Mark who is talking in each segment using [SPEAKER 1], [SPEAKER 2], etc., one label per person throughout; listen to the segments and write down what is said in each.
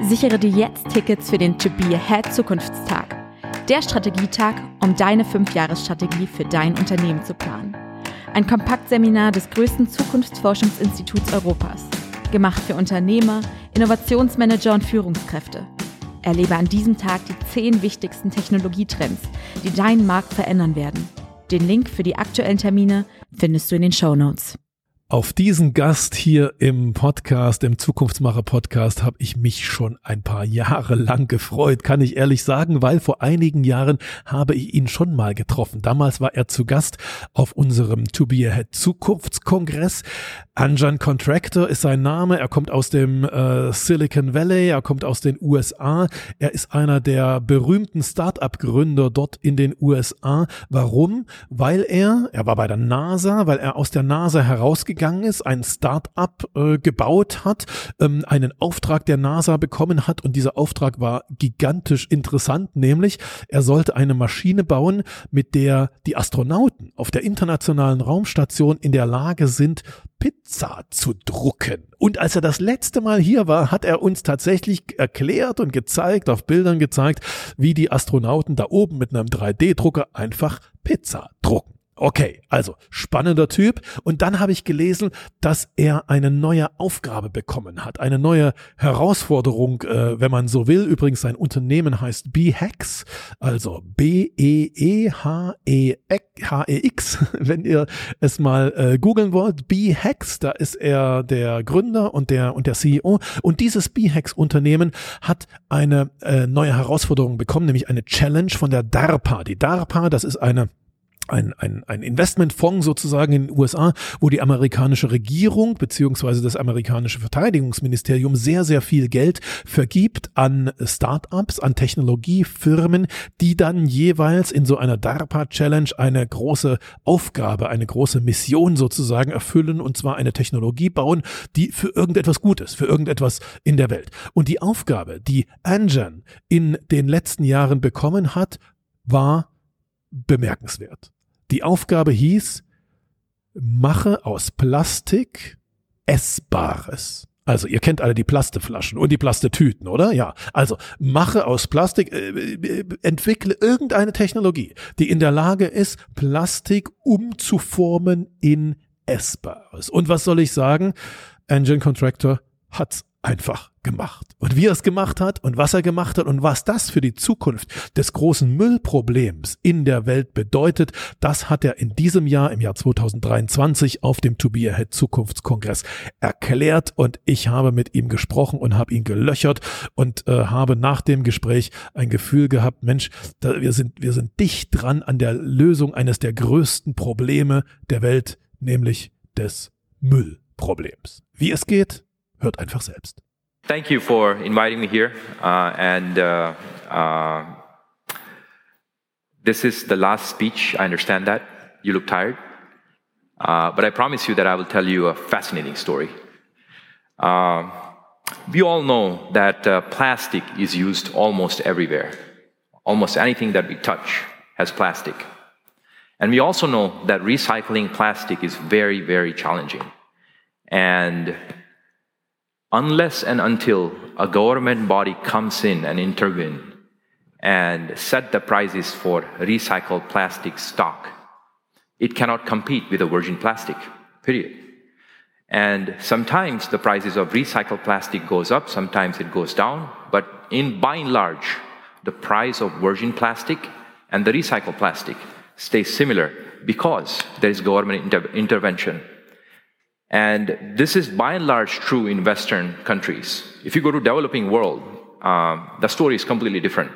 [SPEAKER 1] Sichere dir jetzt Tickets für den To Be Ahead Zukunftstag. Der Strategietag, um deine 5-Jahres-Strategie für dein Unternehmen zu planen. Ein Kompaktseminar des größten Zukunftsforschungsinstituts Europas. Gemacht für Unternehmer, Innovationsmanager und Führungskräfte. Erlebe an diesem Tag die 10 wichtigsten Technologietrends, die deinen Markt verändern werden. Den Link für die aktuellen Termine findest du in den Show Notes.
[SPEAKER 2] Auf diesen Gast hier im Podcast, im Zukunftsmacher Podcast, habe ich mich schon ein paar Jahre lang gefreut, kann ich ehrlich sagen, weil vor einigen Jahren habe ich ihn schon mal getroffen. Damals war er zu Gast auf unserem To Be Ahead Zukunftskongress. Anjan Contractor ist sein Name. Er kommt aus dem äh, Silicon Valley, er kommt aus den USA. Er ist einer der berühmten Start-up-Gründer dort in den USA. Warum? Weil er, er war bei der NASA, weil er aus der NASA herausgegangen ist, ein Start-up äh, gebaut hat, ähm, einen Auftrag der NASA bekommen hat und dieser Auftrag war gigantisch interessant, nämlich er sollte eine Maschine bauen, mit der die Astronauten auf der internationalen Raumstation in der Lage sind, Pizza zu drucken. Und als er das letzte Mal hier war, hat er uns tatsächlich erklärt und gezeigt, auf Bildern gezeigt, wie die Astronauten da oben mit einem 3D-Drucker einfach Pizza drucken. Okay, also spannender Typ. Und dann habe ich gelesen, dass er eine neue Aufgabe bekommen hat, eine neue Herausforderung, äh, wenn man so will. Übrigens, sein Unternehmen heißt B-Hex, also B-E-E-H-E-X, wenn ihr es mal äh, googeln wollt. B-Hex, da ist er der Gründer und der, und der CEO. Und dieses B-Hex-Unternehmen hat eine äh, neue Herausforderung bekommen, nämlich eine Challenge von der DARPA. Die DARPA, das ist eine ein, ein, ein Investmentfonds sozusagen in den USA, wo die amerikanische Regierung beziehungsweise das amerikanische Verteidigungsministerium sehr, sehr viel Geld vergibt an Startups, an Technologiefirmen, die dann jeweils in so einer DARPA-Challenge eine große Aufgabe, eine große Mission sozusagen erfüllen und zwar eine Technologie bauen, die für irgendetwas gut ist, für irgendetwas in der Welt. Und die Aufgabe, die Anjan in den letzten Jahren bekommen hat, war bemerkenswert. Die Aufgabe hieß, mache aus Plastik Essbares. Also ihr kennt alle die Plasteflaschen und die Plastetüten, oder? Ja. Also mache aus Plastik, äh, äh, entwickle irgendeine Technologie, die in der Lage ist, Plastik umzuformen in Essbares. Und was soll ich sagen? Engine Contractor hat's einfach gemacht. Und wie er es gemacht hat und was er gemacht hat und was das für die Zukunft des großen Müllproblems in der Welt bedeutet, das hat er in diesem Jahr, im Jahr 2023, auf dem To Be Ahead Zukunftskongress erklärt und ich habe mit ihm gesprochen und habe ihn gelöchert und äh, habe nach dem Gespräch ein Gefühl gehabt, Mensch, da, wir sind, wir sind dicht dran an der Lösung eines der größten Probleme der Welt, nämlich des Müllproblems. Wie es geht, hört einfach selbst.
[SPEAKER 3] Thank you for inviting me here. Uh, and uh, uh, this is the last speech. I understand that. You look tired. Uh, but I promise you that I will tell you a fascinating story. Uh, we all know that uh, plastic is used almost everywhere. Almost anything that we touch has plastic. And we also know that recycling plastic is very, very challenging. And unless and until a government body comes in and intervene and set the prices for recycled plastic stock, it cannot compete with a virgin plastic, period. And sometimes the prices of recycled plastic goes up, sometimes it goes down, but in by and large, the price of virgin plastic and the recycled plastic stays similar because there is government inter- intervention and this is by and large true in Western countries. If you go to developing world, um, the story is completely different.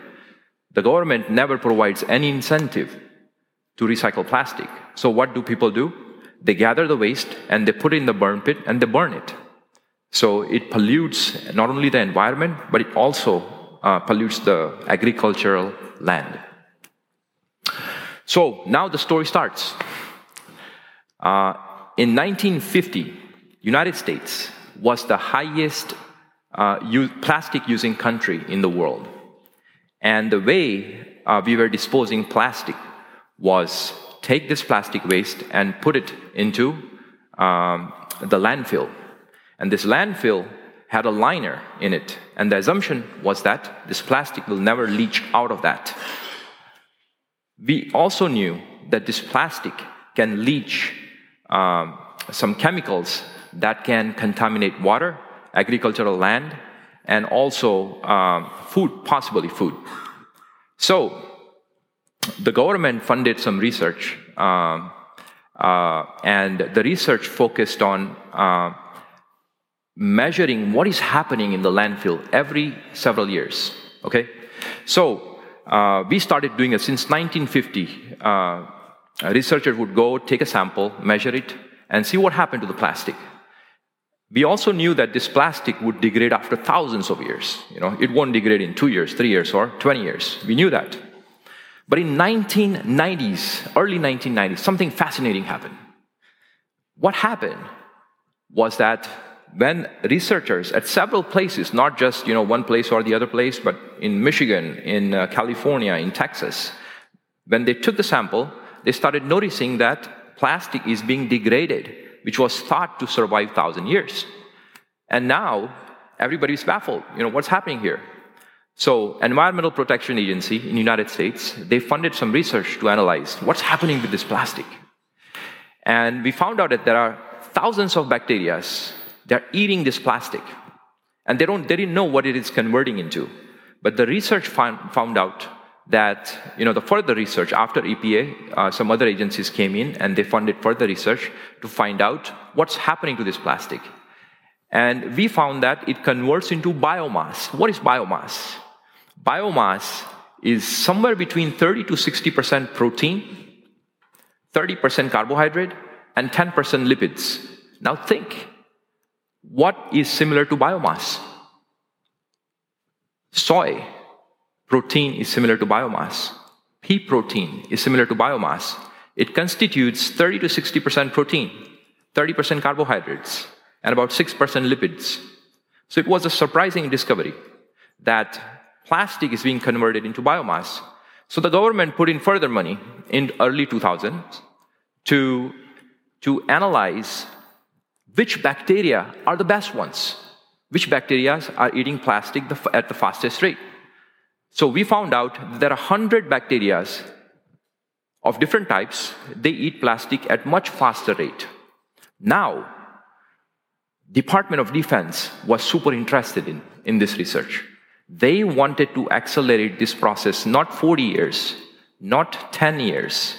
[SPEAKER 3] The government never provides any incentive to recycle plastic. So what do people do? They gather the waste and they put it in the burn pit and they burn it. So it pollutes not only the environment, but it also uh, pollutes the agricultural land. So now the story starts. Uh, in 1950, United States was the highest uh, plastic using country in the world. And the way uh, we were disposing plastic was take this plastic waste and put it into um, the landfill. And this landfill had a liner in it, and the assumption was that this plastic will never leach out of that. We also knew that this plastic can leach um, some chemicals that can contaminate water, agricultural land, and also um, food, possibly food. So the government funded some research, um, uh, and the research focused on uh, measuring what is happening in the landfill every several years. Okay, so uh, we started doing it since 1950. A researcher would go take a sample, measure it, and see what happened to the plastic. We also knew that this plastic would degrade after thousands of years. You know, it won't degrade in two years, three years, or 20 years. We knew that. But in 1990s, early 1990s, something fascinating happened. What happened was that when researchers at several places, not just you know one place or the other place, but in Michigan, in uh, California, in Texas, when they took the sample, they started noticing that plastic is being degraded, which was thought to survive thousand years. And now everybody's baffled. You know what's happening here? So, Environmental Protection Agency in the United States, they funded some research to analyze what's happening with this plastic. And we found out that there are thousands of bacteria they're eating this plastic. And they, don't, they didn't know what it is converting into. But the research found, found out that, you know, the further research after EPA, uh, some other agencies came in and they funded further research to find out what's happening to this plastic. And we found that it converts into biomass. What is biomass? Biomass is somewhere between 30 to 60% protein, 30% carbohydrate, and 10% lipids. Now think what is similar to biomass? Soy protein is similar to biomass. Pea protein is similar to biomass. It constitutes 30 to 60% protein, 30% carbohydrates, and about 6% lipids. So it was a surprising discovery that plastic is being converted into biomass. So the government put in further money in early 2000s to, to analyze which bacteria are the best ones, which bacteria are eating plastic at the fastest rate. So we found out that there are 100 bacteria of different types, they eat plastic at much faster rate. Now, Department of Defense was super interested in, in this research. They wanted to accelerate this process not 40 years, not 10 years,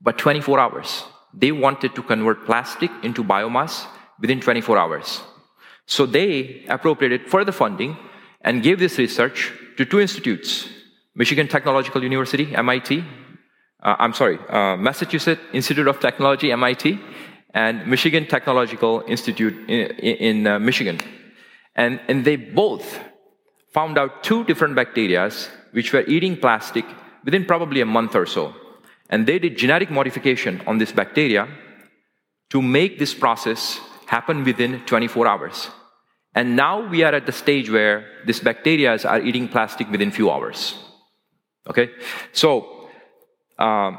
[SPEAKER 3] but 24 hours. They wanted to convert plastic into biomass within 24 hours. So they appropriated further funding and gave this research to two institutes Michigan Technological University, MIT, uh, I'm sorry, uh, Massachusetts Institute of Technology, MIT, and Michigan Technological Institute in, in uh, Michigan. And, and they both found out two different bacteria which were eating plastic within probably a month or so. And they did genetic modification on this bacteria to make this process happen within 24 hours. And now we are at the stage where these bacteria are eating plastic within few hours. Okay? So, um,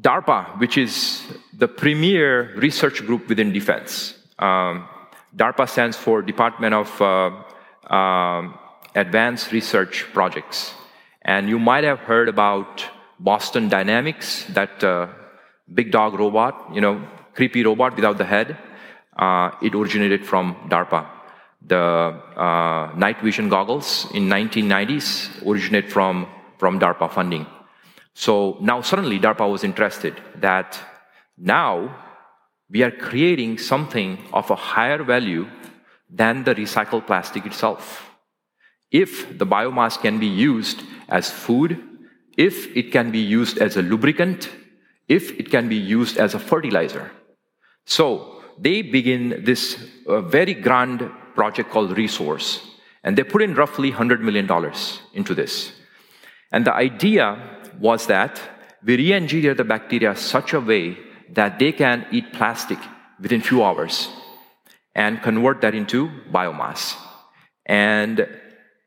[SPEAKER 3] DARPA, which is the premier research group within defense, um, DARPA stands for Department of uh, um, Advanced Research Projects. And you might have heard about Boston Dynamics, that uh, big dog robot, you know, creepy robot without the head uh, it originated from DARPA. The uh, night vision goggles in 1990s originate from, from DARPA funding. So now suddenly DARPA was interested that now we are creating something of a higher value than the recycled plastic itself. If the biomass can be used as food, if it can be used as a lubricant, if it can be used as a fertilizer. So they begin this uh, very grand project called ReSource. And they put in roughly $100 million into this. And the idea was that we re engineer the bacteria such a way that they can eat plastic within few hours and convert that into biomass. And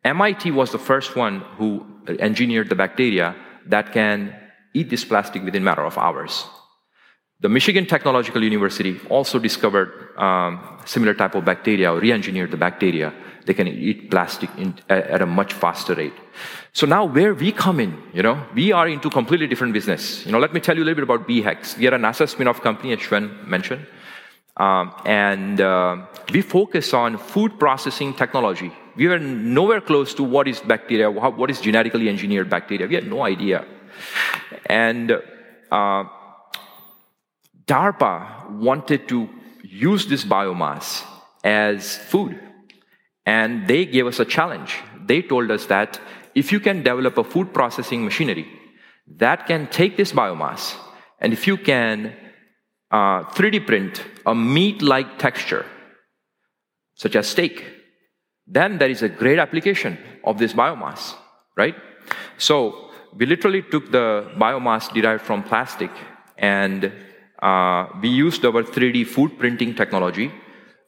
[SPEAKER 3] MIT was the first one who engineered the bacteria that can eat this plastic within a matter of hours. The Michigan Technological University also discovered um, similar type of bacteria or re-engineered the bacteria. They can eat plastic in, at, a much faster rate. So now where we come in, you know, we are into completely different business. You know, let me tell you a little bit about BeeHex. We are an NASA spin-off company, as Sven mentioned. Um, and uh, we focus on food processing technology. We were nowhere close to what is bacteria, what is genetically engineered bacteria. We had no idea. And uh, DARPA wanted to use this biomass as food. And they gave us a challenge. They told us that if you can develop a food processing machinery that can take this biomass, and if you can uh, 3D print a meat like texture, such as steak, then there is a great application of this biomass, right? So we literally took the biomass derived from plastic and uh, we used our 3D food printing technology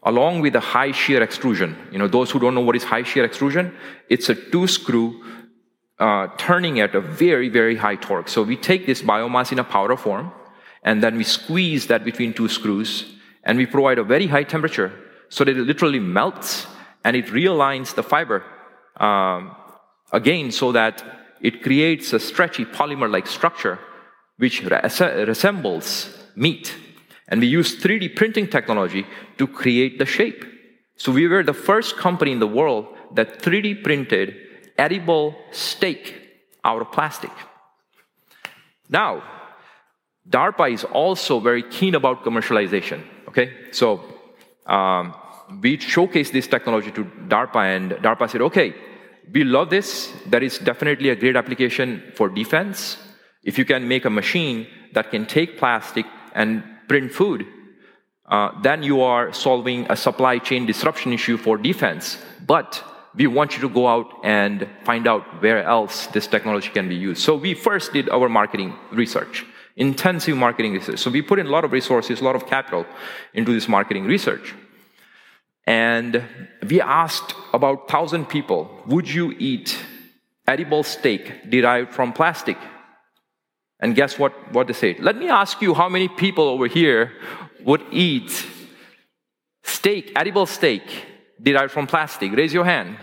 [SPEAKER 3] along with a high shear extrusion. You know, those who don't know what is high shear extrusion, it's a two screw uh, turning at a very, very high torque. So we take this biomass in a powder form and then we squeeze that between two screws and we provide a very high temperature so that it literally melts and it realigns the fiber um, again so that it creates a stretchy polymer like structure which res- resembles meat. And we use 3D printing technology to create the shape. So we were the first company in the world that 3D printed edible steak out of plastic. Now, DARPA is also very keen about commercialization. Okay, so um, we showcased this technology to DARPA, and DARPA said, "Okay, we love this. That is definitely a great application for defense. If you can make a machine that can take plastic and print food, uh, then you are solving a supply chain disruption issue for defense. But we want you to go out and find out where else this technology can be used. So we first did our marketing research, intensive marketing research. So we put in a lot of resources, a lot of capital into this marketing research. And we asked about 1,000 people, would you eat edible steak derived from plastic? And guess what, what they said? Let me ask you how many people over here would eat steak, edible steak, derived from plastic? Raise your hand.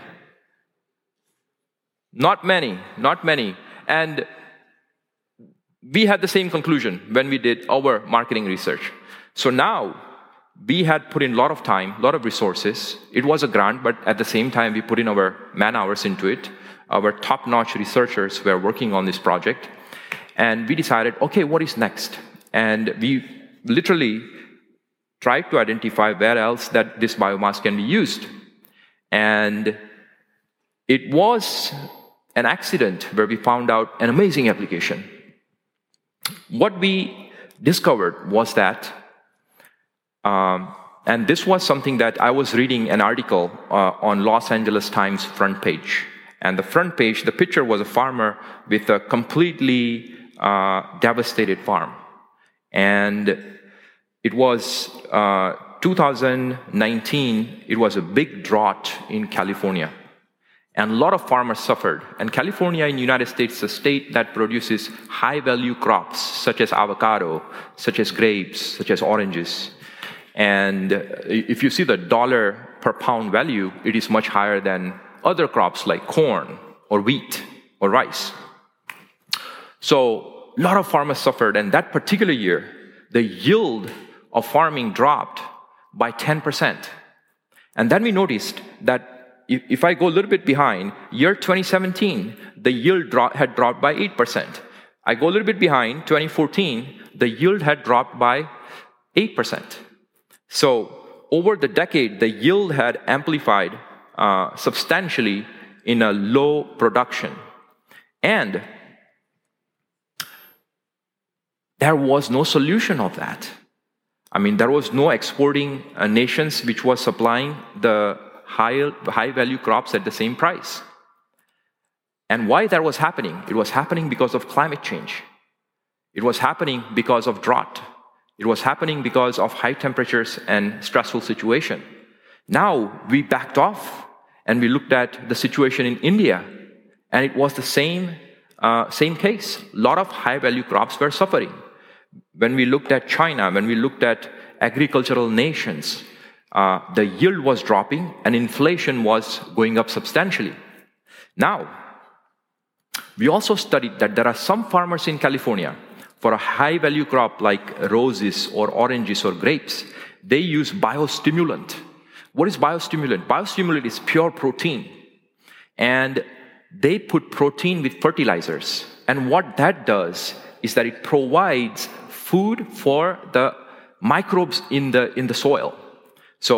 [SPEAKER 3] Not many, not many. And we had the same conclusion when we did our marketing research. So now we had put in a lot of time, a lot of resources. It was a grant, but at the same time, we put in our man hours into it. Our top notch researchers were working on this project. And we decided, okay, what is next? And we literally tried to identify where else that this biomass can be used. And it was an accident where we found out an amazing application. What we discovered was that, um, and this was something that I was reading an article uh, on Los Angeles Times front page. And the front page, the picture was a farmer with a completely uh, devastated farm. And it was uh, 2019, it was a big drought in California. And a lot of farmers suffered. And California in the United States is a state that produces high value crops such as avocado, such as grapes, such as oranges. And if you see the dollar per pound value, it is much higher than other crops like corn or wheat or rice. So a lot of farmers suffered, and that particular year, the yield of farming dropped by 10%. And then we noticed that if, I go a little bit behind, year 2017, the yield had dropped by 8%. I go a little bit behind, 2014, the yield had dropped by 8%. So over the decade, the yield had amplified uh, substantially in a low production. And there was no solution of that. I mean, there was no exporting uh, nations which was supplying the high, high value crops at the same price. And why that was happening? It was happening because of climate change. It was happening because of drought. It was happening because of high temperatures and stressful situation. Now we backed off and we looked at the situation in India, and it was the same, uh, same case. A lot of high value crops were suffering. When we looked at China, when we looked at agricultural nations, uh, the yield was dropping and inflation was going up substantially. Now, we also studied that there are some farmers in California for a high value crop like roses or oranges or grapes, they use biostimulant. What is biostimulant? Biostimulant is pure protein. And they put protein with fertilizers. And what that does is that it provides food for the microbes in the, in the soil. So,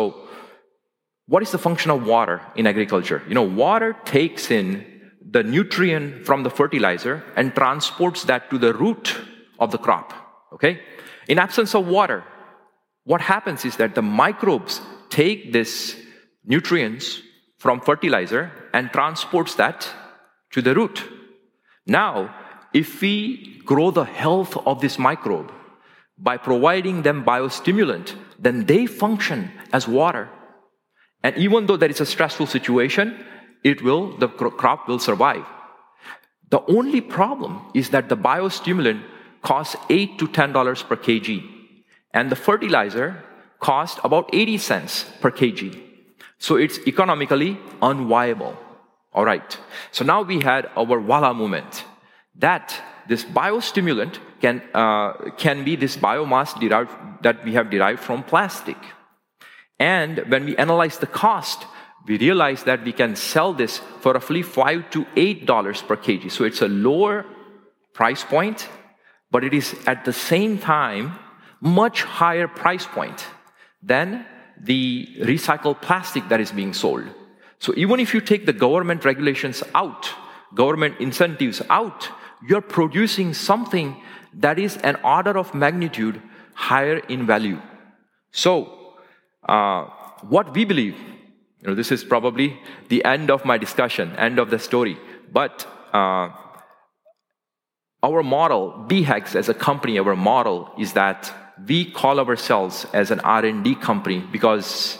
[SPEAKER 3] what is the function of water in agriculture? You know, water takes in the nutrient from the fertilizer and transports that to the root of the crop. Okay? In absence of water, what happens is that the microbes take this nutrients from fertilizer and transports that to the root. Now, if we grow the health of this microbe by providing them biostimulant, then they function as water. And even though that is a stressful situation, it will, the crop will survive. The only problem is that the biostimulant costs 8 to $10 per kg, and the fertilizer cost about 80 cents per kg. So it's economically unviable. All right. So now we had our voila moment that this biostimulant can, uh, can be this biomass derived, that we have derived from plastic. And when we analyze the cost, we realize that we can sell this for roughly five to eight dollars per kg. So it's a lower price point but it is at the same time much higher price point than the recycled plastic that is being sold. So even if you take the government regulations out, government incentives out, you're producing something that is an order of magnitude higher in value. So, uh, what we believe, you know, this is probably the end of my discussion, end of the story, but uh, our model, BeeHex as a company, our model is that we call ourselves as an R&D company because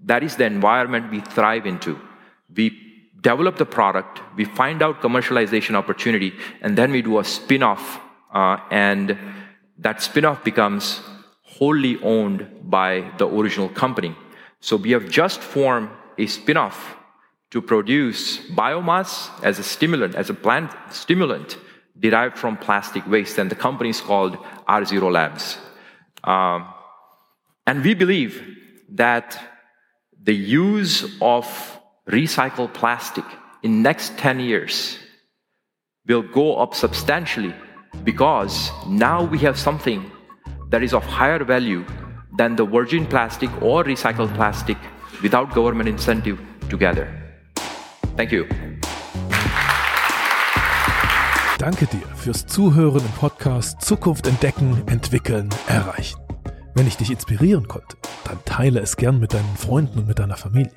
[SPEAKER 3] that is the environment we thrive into. We develop the product, we find out commercialization opportunity, and then we do a spin-off, uh, and that spin-off becomes wholly owned by the original company. So we have just formed a spin-off to produce biomass as a stimulant, as a plant stimulant, derived from plastic waste, and the company is called R0 Labs. Um, and we believe that the use of recycled plastic in next 10 years will go up substantially because now we have something that is of higher value than the virgin plastic or recycled plastic without government incentive together. Thank you.
[SPEAKER 2] Danke dir fürs Zuhören im Podcast Zukunft entdecken, entwickeln, erreichen. Wenn ich dich inspirieren konnte, dann teile es gern mit deinen Freunden und mit deiner Familie.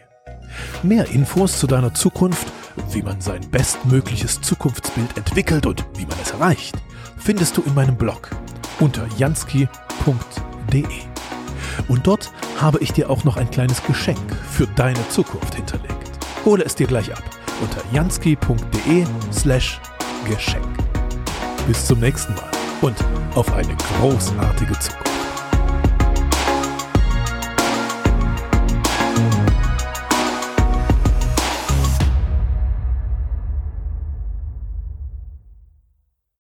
[SPEAKER 2] Mehr Infos zu deiner Zukunft, wie man sein bestmögliches Zukunftsbild entwickelt und wie man es erreicht, findest du in meinem Blog unter jansky.de. Und dort habe ich dir auch noch ein kleines Geschenk für deine Zukunft hinterlegt. Hole es dir gleich ab unter jansky.de slash Geschenk. Bis zum nächsten Mal und auf eine großartige Zukunft.